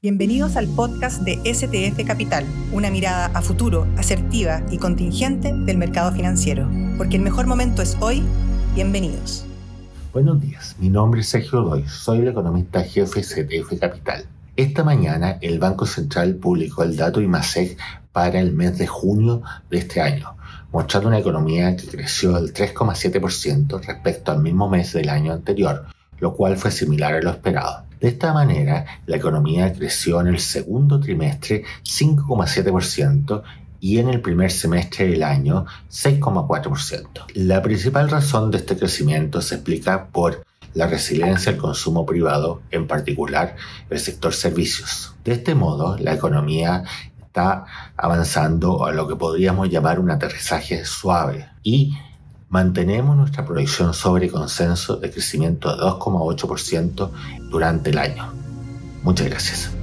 Bienvenidos al podcast de STF Capital, una mirada a futuro, asertiva y contingente del mercado financiero. Porque el mejor momento es hoy. Bienvenidos. Buenos días, mi nombre es Sergio Doy, soy el economista jefe STF Capital. Esta mañana el Banco Central publicó el dato IMASEC para el mes de junio de este año, mostrando una economía que creció del 3,7% respecto al mismo mes del año anterior, lo cual fue similar a lo esperado. De esta manera, la economía creció en el segundo trimestre 5,7% y en el primer semestre del año 6,4%. La principal razón de este crecimiento se explica por la resiliencia del consumo privado, en particular el sector servicios. De este modo, la economía está avanzando a lo que podríamos llamar un aterrizaje suave y mantenemos nuestra proyección sobre consenso de crecimiento de 2,8% durante el año. Muchas gracias.